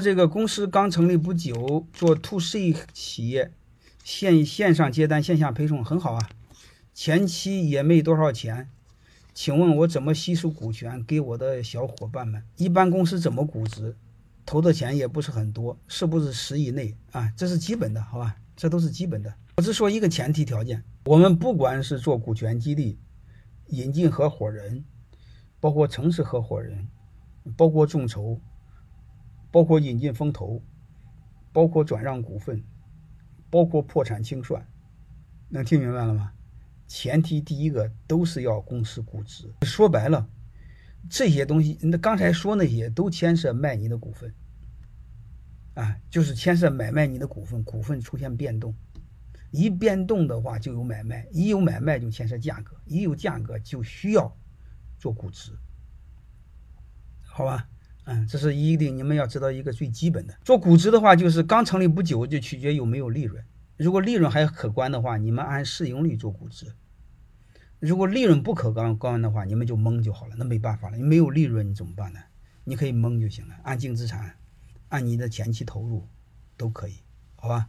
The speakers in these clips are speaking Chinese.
这个公司刚成立不久，做 to C 企业，线线上接单，线下配送很好啊，前期也没多少钱。请问我怎么吸收股权给我的小伙伴们？一般公司怎么估值？投的钱也不是很多，是不是十以内啊？这是基本的，好吧？这都是基本的。我只说一个前提条件：我们不管是做股权激励、引进合伙人，包括城市合伙人，包括众筹，包括引进风投，包括转让股份，包括破产清算，能听明白了吗？前提第一个都是要公司估值，说白了，这些东西，那刚才说那些都牵涉卖你的股份，啊，就是牵涉买卖你的股份，股份出现变动，一变动的话就有买卖，一有买卖就牵涉价格，一有价格就需要做估值，好吧？嗯，这是一定你们要知道一个最基本的，做估值的话，就是刚成立不久就取决有没有利润。如果利润还可观的话，你们按市盈率做估值；如果利润不可观的话，你们就蒙就好了。那没办法了，你没有利润你怎么办呢？你可以蒙就行了，按净资产，按你的前期投入都可以，好吧？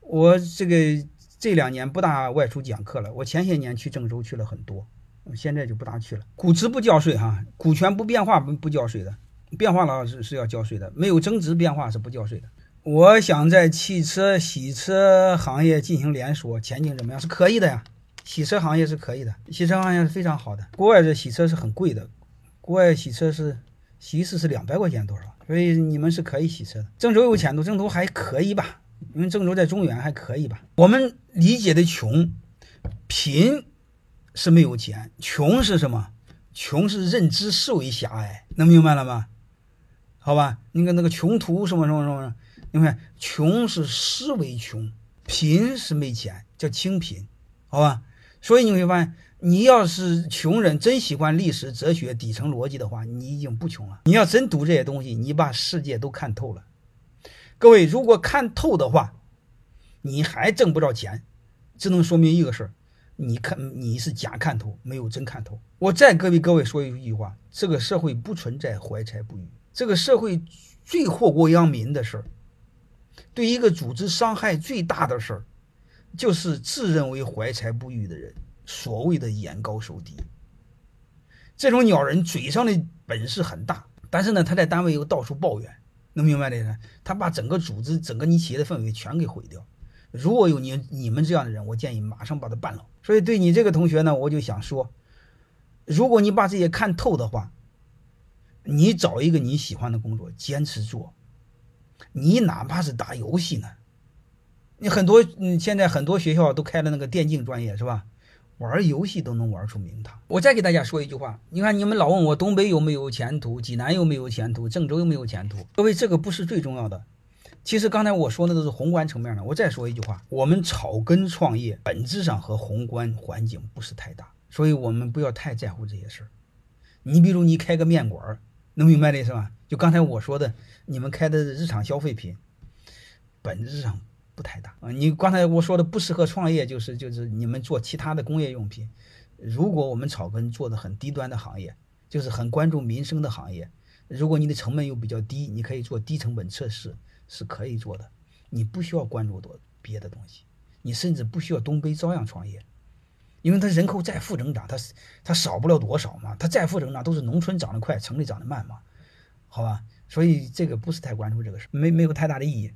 我这个这两年不大外出讲课了，我前些年去郑州去了很多，现在就不大去了。估值不交税哈，股权不变化不不交税的，变化了是是要交税的，没有增值变化是不交税的。我想在汽车洗车行业进行连锁，前景怎么样？是可以的呀，洗车行业是可以的，洗车行业是非常好的。国外的洗车是很贵的，国外洗车是洗一次是两百块钱多少？所以你们是可以洗车的。郑州有前途，郑州还可以吧？因为郑州在中原还可以吧？我们理解的穷，贫是没有钱，穷是什么？穷是认知思维狭隘，能明白了吗？好吧，那个那个穷途什么什么什么。你看，穷是思维穷，贫是没钱，叫清贫，好吧？所以你会发现，你要是穷人真喜欢历史、哲学、底层逻辑的话，你已经不穷了。你要真读这些东西，你把世界都看透了。各位，如果看透的话，你还挣不着钱，只能说明一个事儿：你看你是假看透，没有真看透。我再给各位说一句话：这个社会不存在怀才不遇，这个社会最祸国殃民的事儿。对一个组织伤害最大的事儿，就是自认为怀才不遇的人，所谓的眼高手低。这种鸟人嘴上的本事很大，但是呢，他在单位又到处抱怨，能明白的人，他把整个组织、整个你企业的氛围全给毁掉。如果有你你们这样的人，我建议马上把他办了。所以对你这个同学呢，我就想说，如果你把这些看透的话，你找一个你喜欢的工作，坚持做。你哪怕是打游戏呢，你很多，嗯，现在很多学校都开了那个电竞专业，是吧？玩游戏都能玩出名堂。我再给大家说一句话，你看你们老问我东北有没有前途，济南有没有前途，郑州有没有前途？各位，这个不是最重要的。其实刚才我说的都是宏观层面的。我再说一句话，我们草根创业本质上和宏观环境不是太大，所以我们不要太在乎这些事儿。你比如你开个面馆，能明白的是吧？就刚才我说的，你们开的日常消费品，本质上不太大啊。你刚才我说的不适合创业，就是就是你们做其他的工业用品。如果我们草根做的很低端的行业，就是很关注民生的行业，如果你的成本又比较低，你可以做低成本测试，是可以做的。你不需要关注多别的东西，你甚至不需要东北照样创业，因为它人口再负增长，它它少不了多少嘛。它再负增长都是农村长得快，城里长得慢嘛。好吧，所以这个不是太关注这个事，没没有太大的意义。